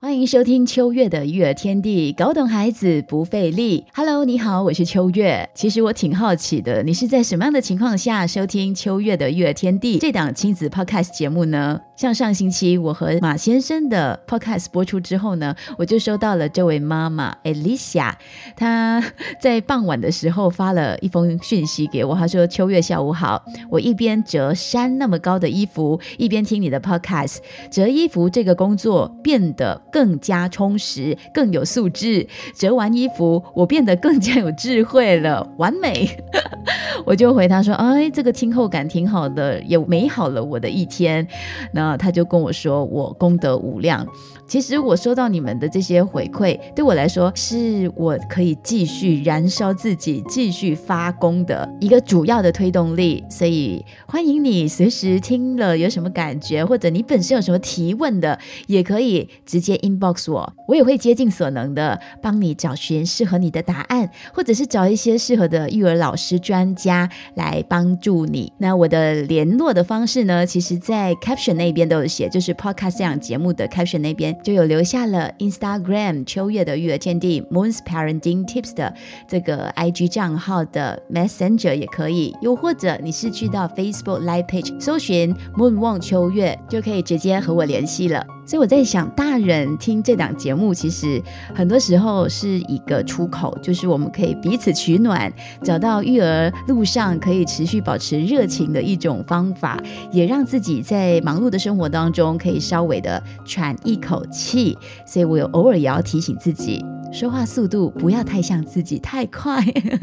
欢迎收听秋月的育儿天地，搞懂孩子不费力。Hello，你好，我是秋月。其实我挺好奇的，你是在什么样的情况下收听秋月的育儿天地这档亲子 Podcast 节目呢？像上星期我和马先生的 Podcast 播出之后呢，我就收到了这位妈妈 Alicia，她在傍晚的时候发了一封讯息给我，她说：“秋月下午好，我一边折山那么高的衣服，一边听你的 Podcast，折衣服这个工作变得。”更加充实，更有素质。折完衣服，我变得更加有智慧了，完美。我就回他说：“哎，这个听后感挺好的，也美好了我的一天。”那他就跟我说：“我功德无量。”其实我收到你们的这些回馈，对我来说是我可以继续燃烧自己、继续发功的一个主要的推动力。所以欢迎你随时听了有什么感觉，或者你本身有什么提问的，也可以直接 inbox 我，我也会竭尽所能的帮你找寻适合你的答案，或者是找一些适合的育儿老师、专家来帮助你。那我的联络的方式呢，其实在 caption 那边都有写，就是 podcast 这样节目的 caption 那边。就有留下了 Instagram 秋月的育儿天地 Moon's Parenting Tips 的这个 IG 账号的 Messenger 也可以，又或者你是去到 Facebook Live Page 搜寻 Moon 望秋月，就可以直接和我联系了。所以我在想，大人听这档节目，其实很多时候是一个出口，就是我们可以彼此取暖，找到育儿路上可以持续保持热情的一种方法，也让自己在忙碌的生活当中可以稍微的喘一口气。所以我有偶尔也要提醒自己。说话速度不要太像自己太快，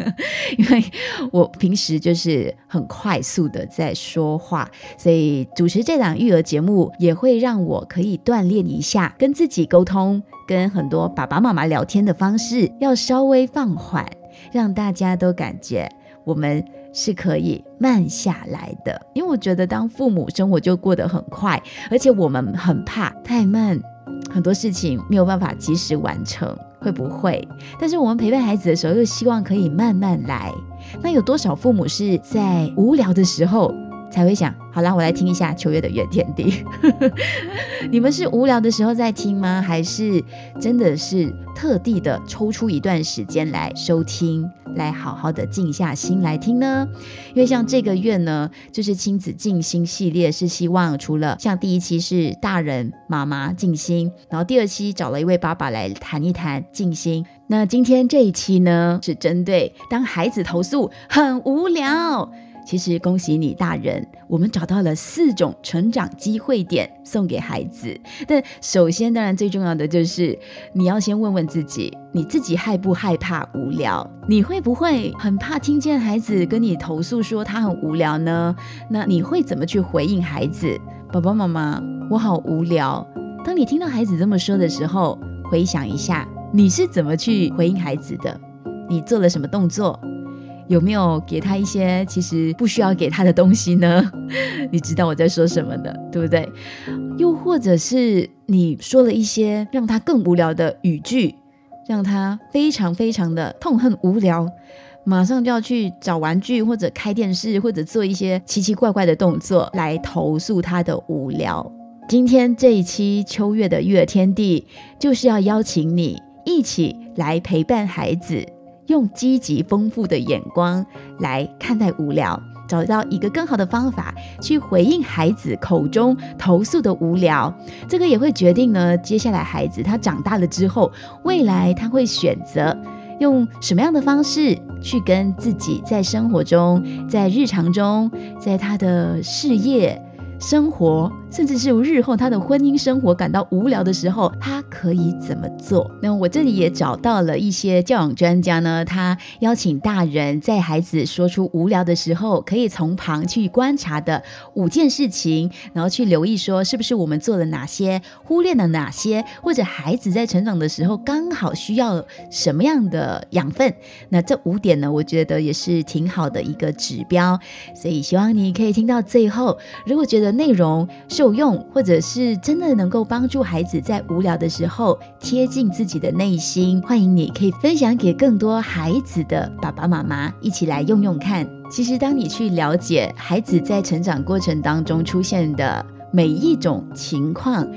因为我平时就是很快速的在说话，所以主持这档育儿节目也会让我可以锻炼一下跟自己沟通、跟很多爸爸妈妈聊天的方式，要稍微放缓，让大家都感觉我们是可以慢下来的。因为我觉得当父母生活就过得很快，而且我们很怕太慢，很多事情没有办法及时完成。会不会？但是我们陪伴孩子的时候，又希望可以慢慢来。那有多少父母是在无聊的时候才会想？好啦，我来听一下秋月的《月天地》。你们是无聊的时候在听吗？还是真的是特地的抽出一段时间来收听，来好好的静下心来听呢？因为像这个月呢，就是亲子静心系列，是希望除了像第一期是大人妈妈静心，然后第二期找了一位爸爸来谈一谈静心。那今天这一期呢，是针对当孩子投诉很无聊。其实恭喜你，大人，我们找到了四种成长机会点送给孩子。但首先，当然最重要的就是你要先问问自己，你自己害不害怕无聊？你会不会很怕听见孩子跟你投诉说他很无聊呢？那你会怎么去回应孩子？爸爸妈妈，我好无聊。当你听到孩子这么说的时候，回想一下，你是怎么去回应孩子的？你做了什么动作？有没有给他一些其实不需要给他的东西呢？你知道我在说什么的，对不对？又或者是你说了一些让他更无聊的语句，让他非常非常的痛恨无聊，马上就要去找玩具或者开电视或者做一些奇奇怪怪的动作来投诉他的无聊。今天这一期秋月的育儿天地就是要邀请你一起来陪伴孩子。用积极丰富的眼光来看待无聊，找到一个更好的方法去回应孩子口中投诉的无聊，这个也会决定呢，接下来孩子他长大了之后，未来他会选择用什么样的方式去跟自己在生活中、在日常中、在他的事业。生活，甚至是日后他的婚姻生活感到无聊的时候，他可以怎么做？那我这里也找到了一些教养专家呢，他邀请大人在孩子说出无聊的时候，可以从旁去观察的五件事情，然后去留意说是不是我们做了哪些，忽略了哪些，或者孩子在成长的时候刚好需要什么样的养分？那这五点呢，我觉得也是挺好的一个指标，所以希望你可以听到最后，如果觉得。内容受用，或者是真的能够帮助孩子在无聊的时候贴近自己的内心，欢迎你可以分享给更多孩子的爸爸妈妈一起来用用看。其实，当你去了解孩子在成长过程当中出现的每一种情况，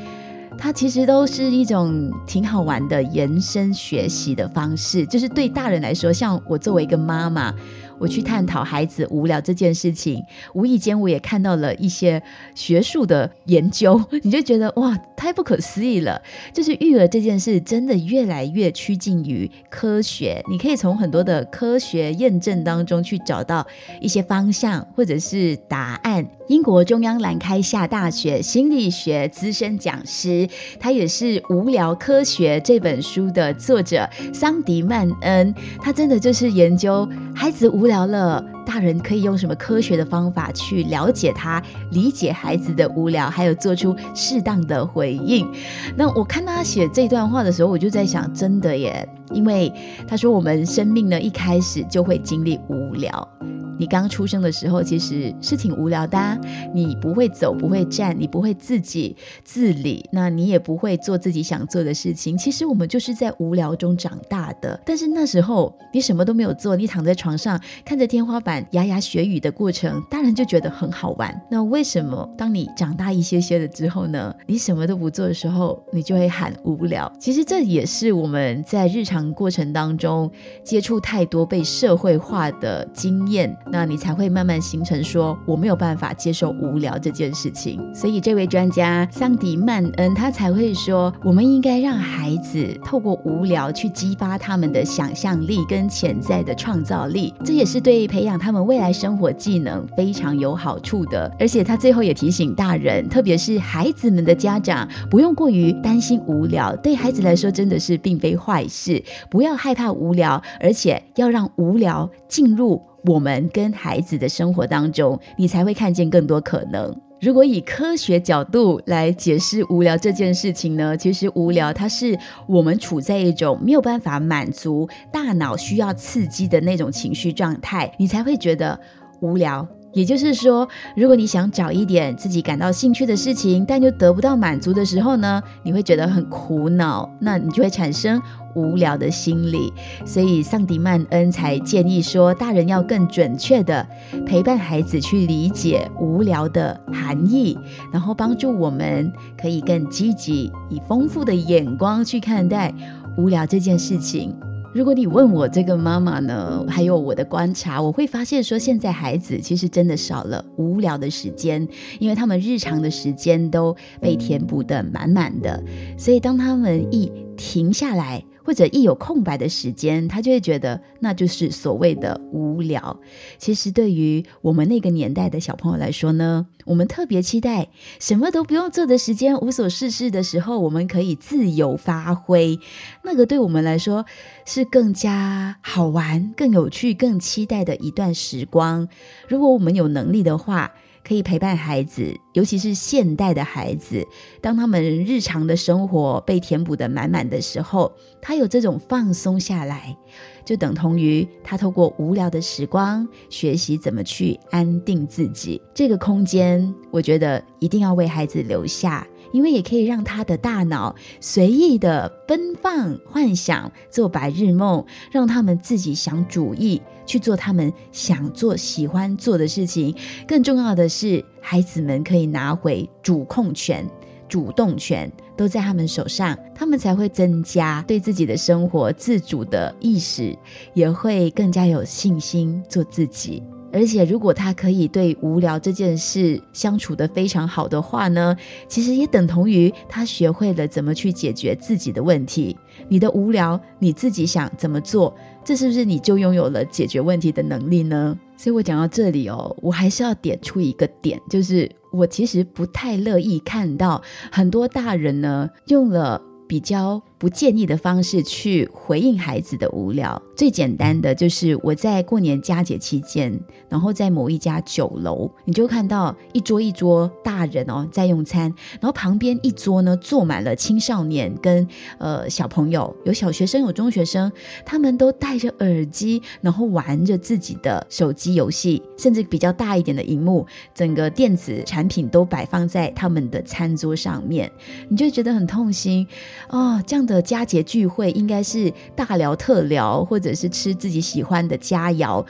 它其实都是一种挺好玩的延伸学习的方式。就是对大人来说，像我作为一个妈妈。我去探讨孩子无聊这件事情，无意间我也看到了一些学术的研究，你就觉得哇，太不可思议了！就是育儿这件事真的越来越趋近于科学，你可以从很多的科学验证当中去找到一些方向或者是答案。英国中央兰开夏大学心理学资深讲师，他也是《无聊科学》这本书的作者桑迪曼恩，他真的就是研究孩子无聊了，大人可以用什么科学的方法去了解他、理解孩子的无聊，还有做出适当的回应。那我看他写这段话的时候，我就在想，真的耶，因为他说我们生命呢一开始就会经历无聊。你刚出生的时候其实是挺无聊的，你不会走，不会站，你不会自己自理，那你也不会做自己想做的事情。其实我们就是在无聊中长大的。但是那时候你什么都没有做，你躺在床上看着天花板牙牙学语的过程，大人就觉得很好玩。那为什么当你长大一些些了之后呢？你什么都不做的时候，你就会喊无聊。其实这也是我们在日常过程当中接触太多被社会化的经验。那你才会慢慢形成说我没有办法接受无聊这件事情，所以这位专家桑迪曼恩他才会说，我们应该让孩子透过无聊去激发他们的想象力跟潜在的创造力，这也是对培养他们未来生活技能非常有好处的。而且他最后也提醒大人，特别是孩子们的家长，不用过于担心无聊，对孩子来说真的是并非坏事，不要害怕无聊，而且要让无聊进入。我们跟孩子的生活当中，你才会看见更多可能。如果以科学角度来解释无聊这件事情呢？其实无聊它是我们处在一种没有办法满足大脑需要刺激的那种情绪状态，你才会觉得无聊。也就是说，如果你想找一点自己感到兴趣的事情，但又得不到满足的时候呢，你会觉得很苦恼，那你就会产生无聊的心理。所以，桑迪曼恩才建议说，大人要更准确的陪伴孩子去理解无聊的含义，然后帮助我们可以更积极，以丰富的眼光去看待无聊这件事情。如果你问我这个妈妈呢，还有我的观察，我会发现说，现在孩子其实真的少了无聊的时间，因为他们日常的时间都被填补的满满的，所以当他们一停下来。或者一有空白的时间，他就会觉得那就是所谓的无聊。其实对于我们那个年代的小朋友来说呢，我们特别期待什么都不用做的时间，无所事事的时候，我们可以自由发挥。那个对我们来说是更加好玩、更有趣、更期待的一段时光。如果我们有能力的话。可以陪伴孩子，尤其是现代的孩子，当他们日常的生活被填补的满满的时候，他有这种放松下来，就等同于他透过无聊的时光学习怎么去安定自己。这个空间，我觉得一定要为孩子留下。因为也可以让他的大脑随意的奔放、幻想、做白日梦，让他们自己想主意，去做他们想做、喜欢做的事情。更重要的是，孩子们可以拿回主控权、主动权，都在他们手上，他们才会增加对自己的生活自主的意识，也会更加有信心做自己。而且，如果他可以对无聊这件事相处的非常好的话呢，其实也等同于他学会了怎么去解决自己的问题。你的无聊，你自己想怎么做，这是不是你就拥有了解决问题的能力呢？所以我讲到这里哦，我还是要点出一个点，就是我其实不太乐意看到很多大人呢用了比较不建议的方式去回应孩子的无聊。最简单的就是我在过年佳节期间，然后在某一家酒楼，你就看到一桌一桌大人哦在用餐，然后旁边一桌呢坐满了青少年跟呃小朋友，有小学生有中学生，他们都戴着耳机，然后玩着自己的手机游戏，甚至比较大一点的荧幕，整个电子产品都摆放在他们的餐桌上面，你就觉得很痛心哦。这样的佳节聚会应该是大聊特聊，或者是吃自己喜欢的佳肴，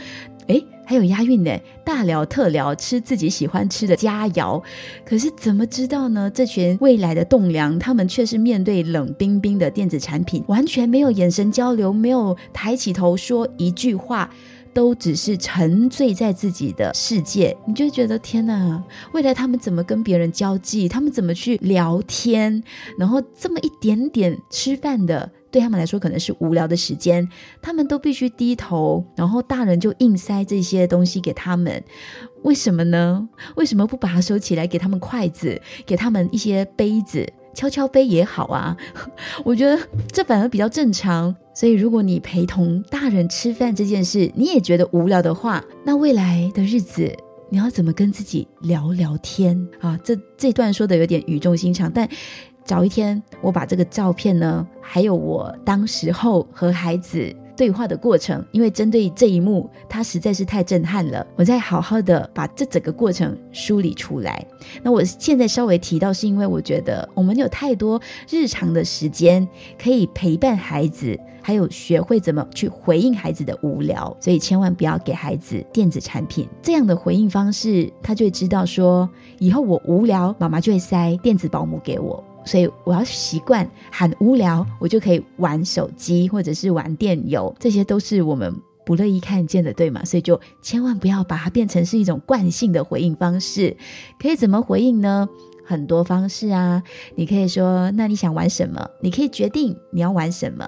诶，还有押韵呢，大聊特聊吃自己喜欢吃的佳肴。可是怎么知道呢？这群未来的栋梁，他们却是面对冷冰冰的电子产品，完全没有眼神交流，没有抬起头说一句话。都只是沉醉在自己的世界，你就觉得天哪！未来他们怎么跟别人交际？他们怎么去聊天？然后这么一点点吃饭的，对他们来说可能是无聊的时间，他们都必须低头，然后大人就硬塞这些东西给他们。为什么呢？为什么不把它收起来，给他们筷子，给他们一些杯子？悄悄背也好啊，我觉得这反而比较正常。所以，如果你陪同大人吃饭这件事，你也觉得无聊的话，那未来的日子你要怎么跟自己聊聊天啊？这这段说的有点语重心长，但早一天我把这个照片呢，还有我当时候和孩子。对话的过程，因为针对这一幕，它实在是太震撼了。我再好好的把这整个过程梳理出来。那我现在稍微提到，是因为我觉得我们有太多日常的时间可以陪伴孩子，还有学会怎么去回应孩子的无聊，所以千万不要给孩子电子产品这样的回应方式，他就会知道说，以后我无聊，妈妈就会塞电子保姆给我。所以我要习惯很无聊，我就可以玩手机或者是玩电游，这些都是我们不乐意看见的，对吗？所以就千万不要把它变成是一种惯性的回应方式。可以怎么回应呢？很多方式啊，你可以说：“那你想玩什么？”你可以决定你要玩什么，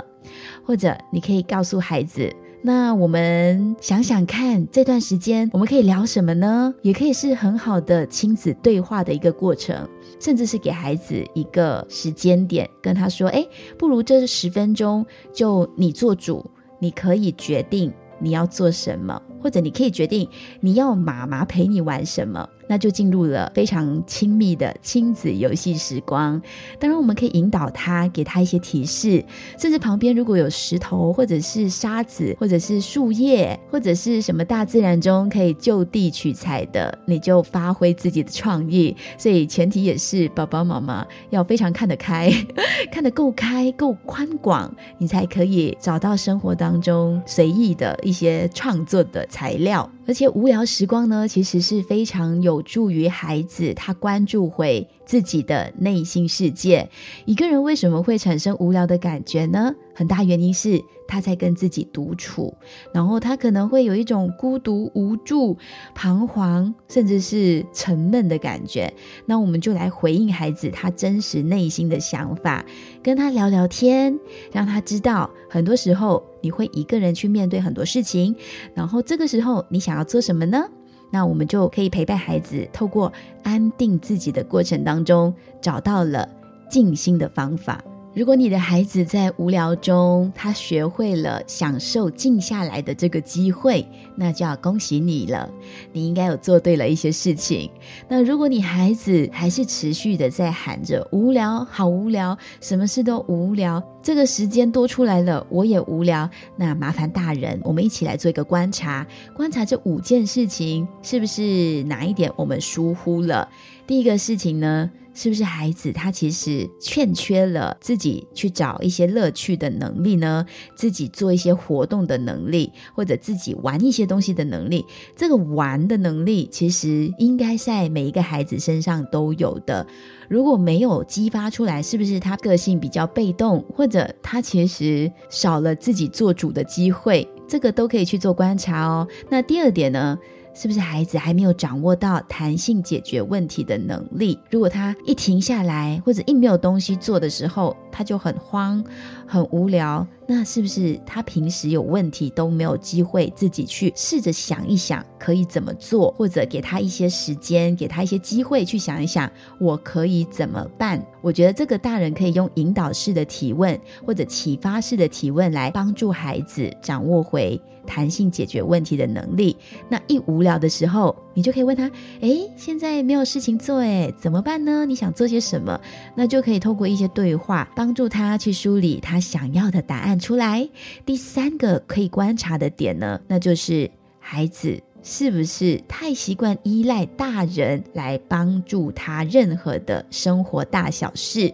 或者你可以告诉孩子。那我们想想看，这段时间我们可以聊什么呢？也可以是很好的亲子对话的一个过程，甚至是给孩子一个时间点，跟他说：“哎，不如这十分钟就你做主，你可以决定你要做什么，或者你可以决定你要妈妈陪你玩什么。”那就进入了非常亲密的亲子游戏时光。当然，我们可以引导他，给他一些提示，甚至旁边如果有石头，或者是沙子，或者是树叶，或者是什么大自然中可以就地取材的，你就发挥自己的创意。所以前提也是爸爸妈妈要非常看得开，看得够开、够宽广，你才可以找到生活当中随意的一些创作的材料。而且无聊时光呢，其实是非常有助于孩子他关注回自己的内心世界。一个人为什么会产生无聊的感觉呢？很大原因是他在跟自己独处，然后他可能会有一种孤独、无助、彷徨，甚至是沉闷的感觉。那我们就来回应孩子他真实内心的想法，跟他聊聊天，让他知道，很多时候你会一个人去面对很多事情，然后这个时候你想要做什么呢？那我们就可以陪伴孩子，透过安定自己的过程当中，找到了静心的方法。如果你的孩子在无聊中，他学会了享受静下来的这个机会，那就要恭喜你了。你应该有做对了一些事情。那如果你孩子还是持续的在喊着无聊，好无聊，什么事都无聊，这个时间多出来了，我也无聊。那麻烦大人，我们一起来做一个观察，观察这五件事情是不是哪一点我们疏忽了？第一个事情呢？是不是孩子他其实欠缺了自己去找一些乐趣的能力呢？自己做一些活动的能力，或者自己玩一些东西的能力？这个玩的能力其实应该在每一个孩子身上都有的。如果没有激发出来，是不是他个性比较被动，或者他其实少了自己做主的机会？这个都可以去做观察哦。那第二点呢？是不是孩子还没有掌握到弹性解决问题的能力？如果他一停下来，或者一没有东西做的时候，他就很慌、很无聊，那是不是他平时有问题都没有机会自己去试着想一想可以怎么做，或者给他一些时间，给他一些机会去想一想我可以怎么办？我觉得这个大人可以用引导式的提问或者启发式的提问来帮助孩子掌握回弹性解决问题的能力。那一无聊的时候，你就可以问他：“诶，现在没有事情做，诶，怎么办呢？你想做些什么？”那就可以透过一些对话，帮助他去梳理他想要的答案出来。第三个可以观察的点呢，那就是孩子。是不是太习惯依赖大人来帮助他任何的生活大小事？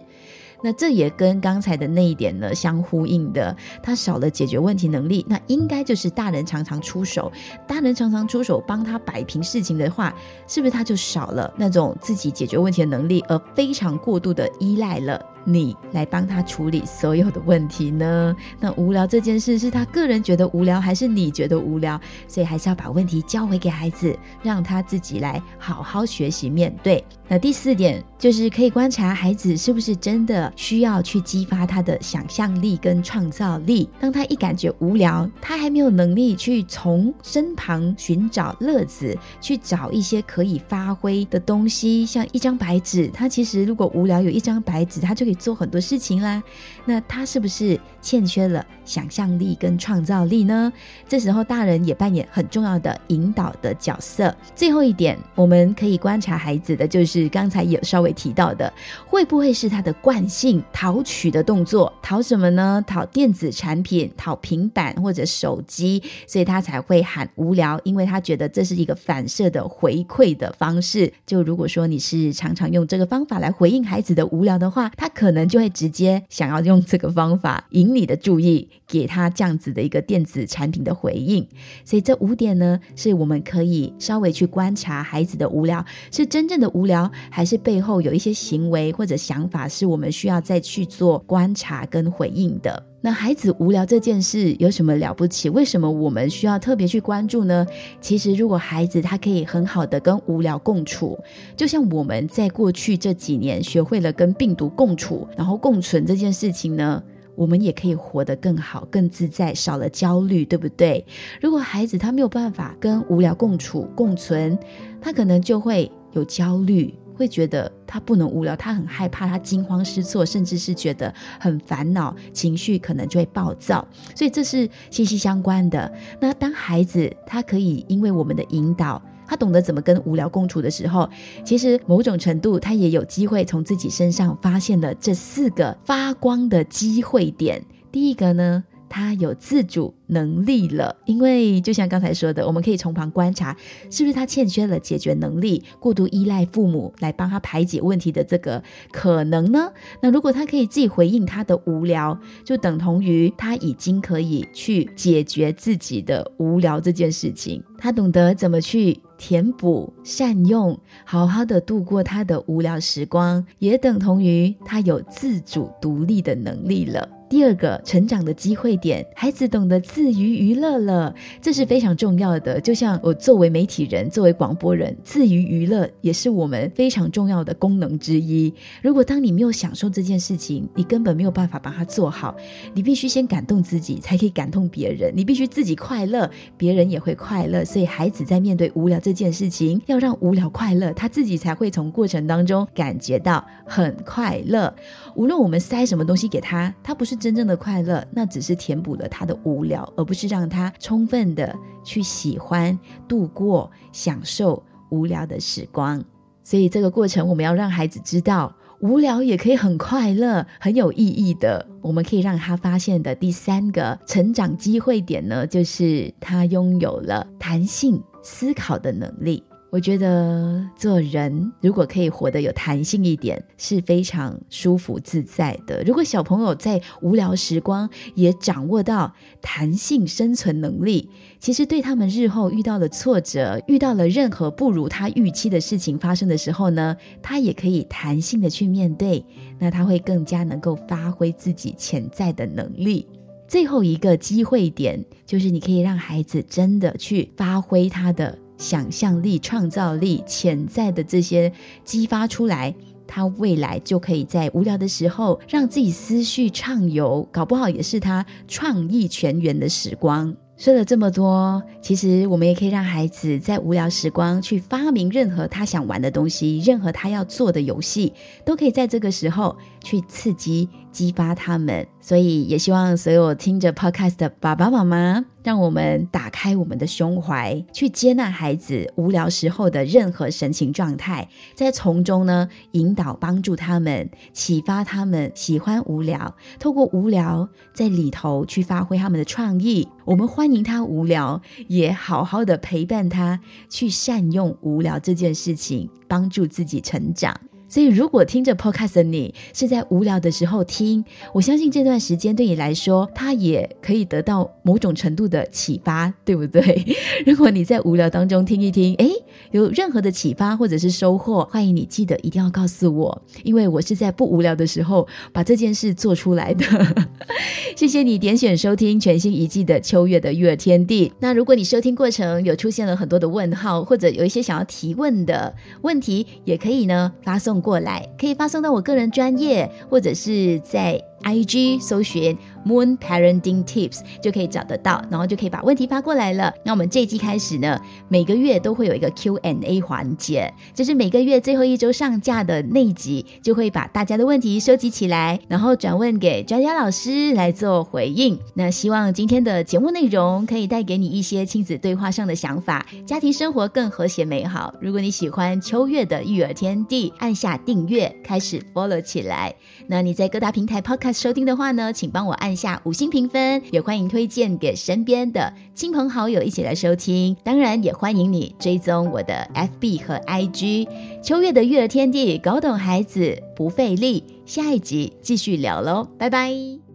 那这也跟刚才的那一点呢相呼应的。他少了解决问题能力，那应该就是大人常常出手，大人常常出手帮他摆平事情的话，是不是他就少了那种自己解决问题的能力，而非常过度的依赖了？你来帮他处理所有的问题呢？那无聊这件事是他个人觉得无聊，还是你觉得无聊？所以还是要把问题交回给孩子，让他自己来好好学习面对。那第四点就是可以观察孩子是不是真的需要去激发他的想象力跟创造力。当他一感觉无聊，他还没有能力去从身旁寻找乐子，去找一些可以发挥的东西，像一张白纸。他其实如果无聊，有一张白纸，他就可以。做很多事情啦，那他是不是欠缺了想象力跟创造力呢？这时候大人也扮演很重要的引导的角色。最后一点，我们可以观察孩子的就是刚才有稍微提到的，会不会是他的惯性讨取的动作？讨什么呢？讨电子产品，讨平板或者手机，所以他才会喊无聊，因为他觉得这是一个反射的回馈的方式。就如果说你是常常用这个方法来回应孩子的无聊的话，他可可能就会直接想要用这个方法引你的注意，给他这样子的一个电子产品的回应。所以这五点呢，是我们可以稍微去观察孩子的无聊，是真正的无聊，还是背后有一些行为或者想法，是我们需要再去做观察跟回应的。那孩子无聊这件事有什么了不起？为什么我们需要特别去关注呢？其实，如果孩子他可以很好的跟无聊共处，就像我们在过去这几年学会了跟病毒共处，然后共存这件事情呢，我们也可以活得更好、更自在，少了焦虑，对不对？如果孩子他没有办法跟无聊共处、共存，他可能就会有焦虑。会觉得他不能无聊，他很害怕，他惊慌失措，甚至是觉得很烦恼，情绪可能就会暴躁，所以这是息息相关的。那当孩子他可以因为我们的引导，他懂得怎么跟无聊共处的时候，其实某种程度他也有机会从自己身上发现了这四个发光的机会点。第一个呢？他有自主能力了，因为就像刚才说的，我们可以从旁观察，是不是他欠缺了解决能力，过度依赖父母来帮他排解问题的这个可能呢？那如果他可以自己回应他的无聊，就等同于他已经可以去解决自己的无聊这件事情，他懂得怎么去填补、善用，好好的度过他的无聊时光，也等同于他有自主独立的能力了。第二个成长的机会点，孩子懂得自娱娱乐了，这是非常重要的。就像我作为媒体人，作为广播人，自娱娱乐也是我们非常重要的功能之一。如果当你没有享受这件事情，你根本没有办法把它做好。你必须先感动自己，才可以感动别人。你必须自己快乐，别人也会快乐。所以，孩子在面对无聊这件事情，要让无聊快乐，他自己才会从过程当中感觉到很快乐。无论我们塞什么东西给他，他不是。真正的快乐，那只是填补了他的无聊，而不是让他充分的去喜欢、度过、享受无聊的时光。所以这个过程，我们要让孩子知道，无聊也可以很快乐、很有意义的。我们可以让他发现的第三个成长机会点呢，就是他拥有了弹性思考的能力。我觉得做人如果可以活得有弹性一点，是非常舒服自在的。如果小朋友在无聊时光也掌握到弹性生存能力，其实对他们日后遇到了挫折，遇到了任何不如他预期的事情发生的时候呢，他也可以弹性的去面对，那他会更加能够发挥自己潜在的能力。最后一个机会点就是，你可以让孩子真的去发挥他的。想象力、创造力、潜在的这些激发出来，他未来就可以在无聊的时候让自己思绪畅游，搞不好也是他创意全员的时光。说了这么多，其实我们也可以让孩子在无聊时光去发明任何他想玩的东西，任何他要做的游戏，都可以在这个时候去刺激、激发他们。所以，也希望所有听着 Podcast 的爸爸妈妈，让我们打开我们的胸怀，去接纳孩子无聊时候的任何神情状态，在从中呢引导、帮助他们，启发他们喜欢无聊，透过无聊在里头去发挥他们的创意。我们欢迎他无聊，也好好的陪伴他，去善用无聊这件事情，帮助自己成长。所以，如果听着 podcast 的你是在无聊的时候听，我相信这段时间对你来说，它也可以得到某种程度的启发，对不对？如果你在无聊当中听一听，诶，有任何的启发或者是收获，欢迎你记得一定要告诉我，因为我是在不无聊的时候把这件事做出来的。谢谢你点选收听全新一季的秋月的育儿天地。那如果你收听过程有出现了很多的问号，或者有一些想要提问的问题，也可以呢发送。过来可以发送到我个人专业，或者是在 IG 搜寻。Moon Parenting Tips 就可以找得到，然后就可以把问题发过来了。那我们这一季开始呢，每个月都会有一个 Q&A 环节，就是每个月最后一周上架的那集，就会把大家的问题收集起来，然后转问给专家老师来做回应。那希望今天的节目内容可以带给你一些亲子对话上的想法，家庭生活更和谐美好。如果你喜欢秋月的育儿天地，按下订阅，开始 follow 起来。那你在各大平台 pocket 收听的话呢，请帮我按。下五星评分，也欢迎推荐给身边的亲朋好友一起来收听。当然，也欢迎你追踪我的 FB 和 IG。秋月的育儿天地，搞懂孩子不费力。下一集继续聊喽，拜拜。